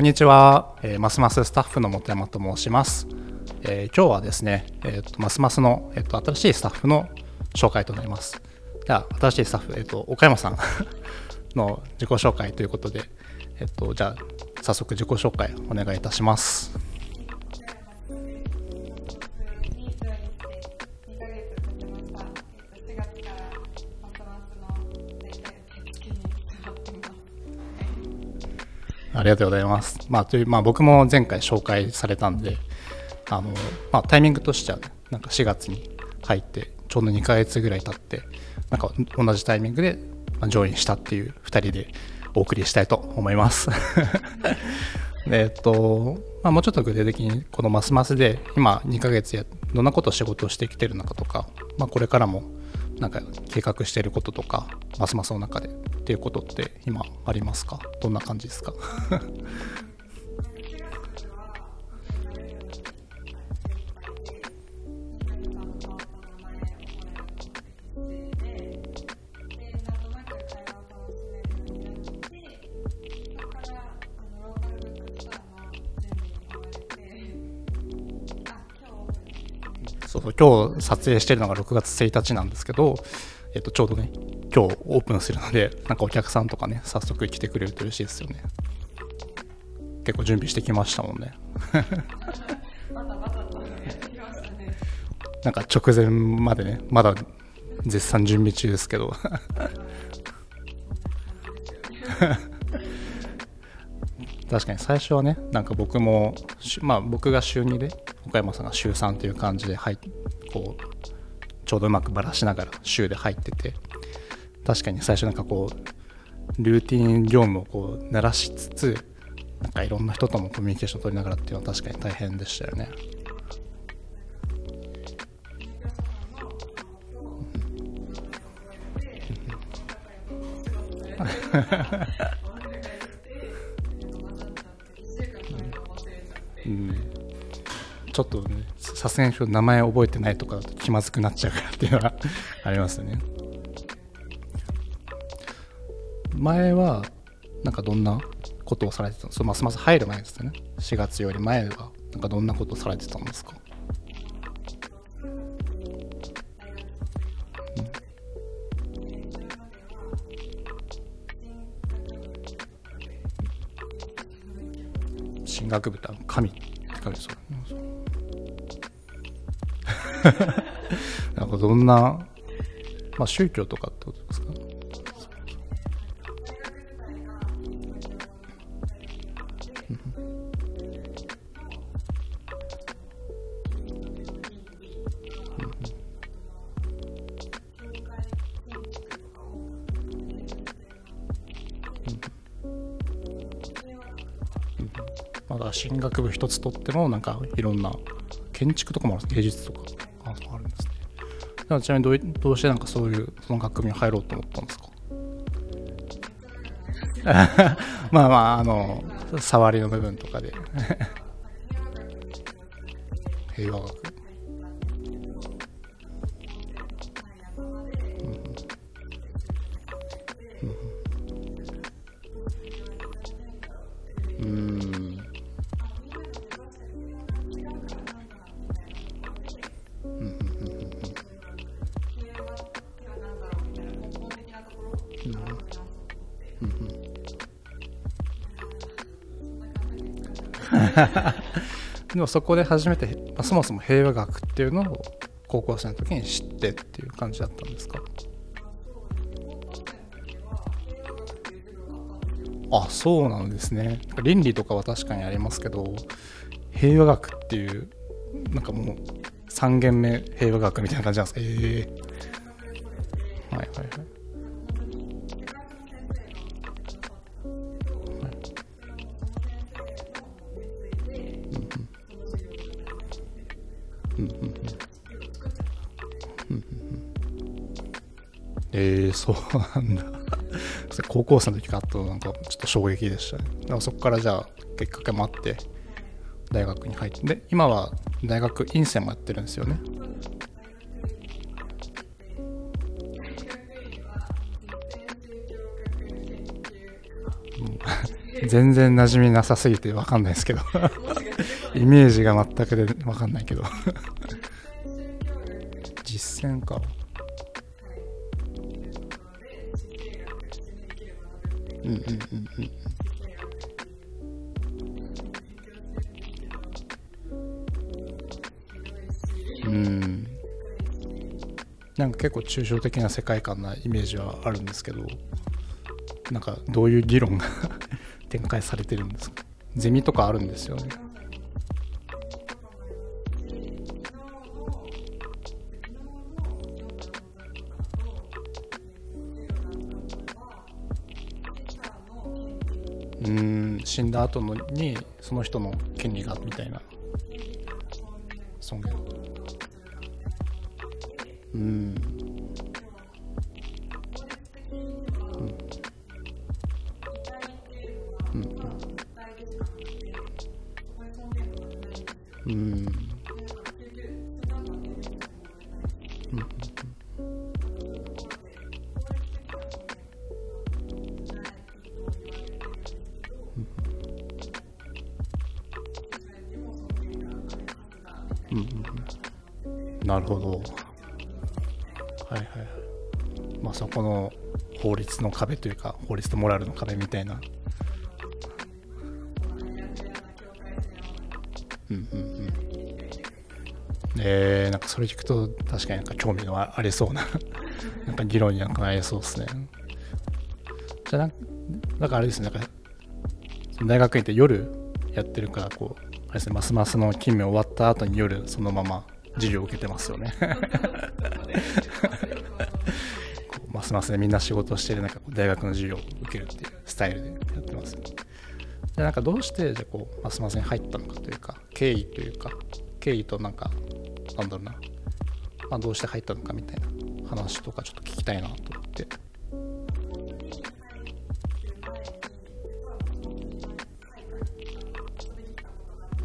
こんにちは、えー、ますますスタッフの本山と申します。えー、今日はですね、えーと、ますますの、えーと、新しいスタッフの紹介となります。じゃあ、新しいスタッフ、えーと、岡山さんの自己紹介ということで、えっ、ー、と、じゃあ、早速自己紹介お願いいたします。ありがとうございます。まあ、という、まあ、僕も前回紹介されたんで、あの、まあ、タイミングとしては、ね、なんか4月に入って、ちょうど2ヶ月ぐらい経って、なんか同じタイミングで、ジョインしたっていう2人でお送りしたいと思います。えっと、まあ、もうちょっと具体的にこのますますで今2ヶ月やどんなことを仕事をしてきてるのかとか、まあ、これからもなんか計画していることとかますますの中でっていうことって今ありますか？どんな感じですか？そうそう今日撮影してるのが6月1日なんですけど、えっと、ちょうどね今日オープンするのでなんかお客さんとかね早速来てくれると嬉しいですよね。結構準備してきましたもんね。なんか直前までねまだ絶賛準備中ですけど。確かに最初はねなんか僕もまあ僕が週2で岡山さんが週3という感じで入こうちょうどうまくばらしながら週で入ってて確かに最初なんかこうルーティン業務をこう鳴らしつつなんかいろんな人ともコミュニケーション取りながらっていうのは確かに大変でしたよね。うんちょっとねさすがに名前覚えてないとかだと気まずくなっちゃうからっていうのはありますね。前はなんかどんなことをされてたの？そのますます入る前ですね。4月より前はなんかどんなことをされてたんですか？進学部って神って書いてそう。なんかどんな、まあ、宗教とかってことですか？まだ進学部一つとってもなん。かいろん。な建築とかもある芸術とかちなみにどうどうしてなんかそういうその学組に入ろうと思ったんですか？まあまああの触りの部分とかで。平和学 でもそこで初めて、まあ、そもそも平和学っていうのを高校生の時に知ってっていう感じだったんですか？あそうなんですね。倫理とかは確かにありますけど平和学っていうなんかもう3軒目平和学みたいな感じなんですか？ええー、はいはいはい。えー、そうなんだ。高校生の時かとなんかちょっと衝撃でしたね。だからそこからじゃあ結果もあって大学に入ってで今は大学院生もやってるんですよね。全然馴染みなさすぎて分かんないですけど。イメージが全くで分かんないけど。実践か。うんうんうんうん。うん。なんか結構抽象的な世界観なイメージはあるんですけどなんかどういう議論が 展開されてるんですか？ゼミとかあるんですよね。うん。死んだ後のにその人の権利がみたいな。尊厳うん。うん。うん。なるほど。はいはいまあそこの法律の壁というか法律とモラルの壁みたいな。うんうんうん。えー、なんかそれ聞くと確かになんか興味のありそうな。なんか議論になんかなりそうですね。じゃあなんかあれですね。なんか大学院って夜やってるからこうあれですね。ますますの勤務終わった後に夜そのまま授業を受けてますよね。ますますねみんな仕事をしてる中大学の授業を受けるっていうスタイルでやってます。よねでなんかどうしてじゃこうますますに入ったのかというか経緯というか経緯となんかなんだろうな、まあ、どうして入ったのかみたいな話とかちょっと聞きたいなと思って。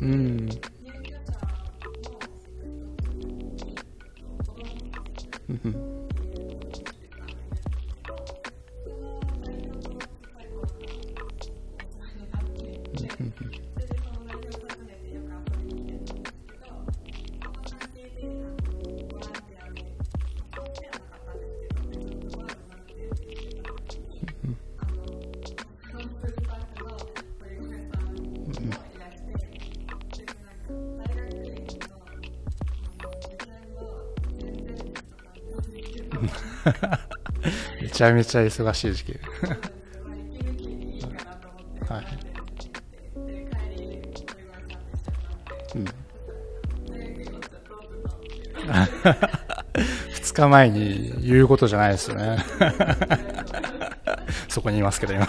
うんうん めちゃめちゃ忙しい時期。はい。うん。2日前に言うことじゃないですよね。そこにいますけど今。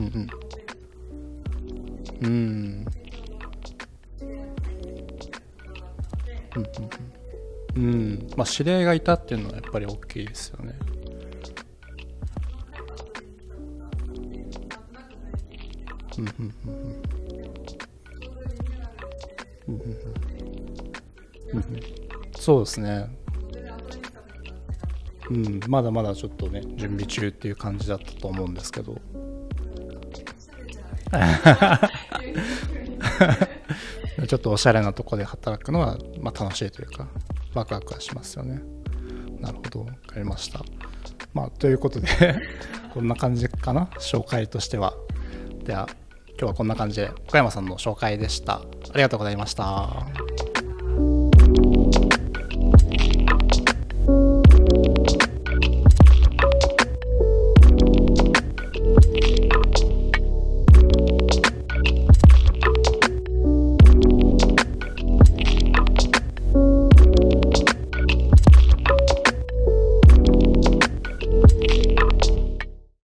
うんうんうんうんうんまあ指令がいたっていうのはやっぱり大きいですよねうんうんうんうんそうですねうんまだまだちょっとね準備中っていう感じだったと思うんですけど ちょっとおしゃれなとこで働くのは、まあ、楽しいというかワクワクはしますよね。なるほど。分かりました。まあということで こんな感じかな？紹介としては。では今日はこんな感じで岡山さんの紹介でした。ありがとうございました。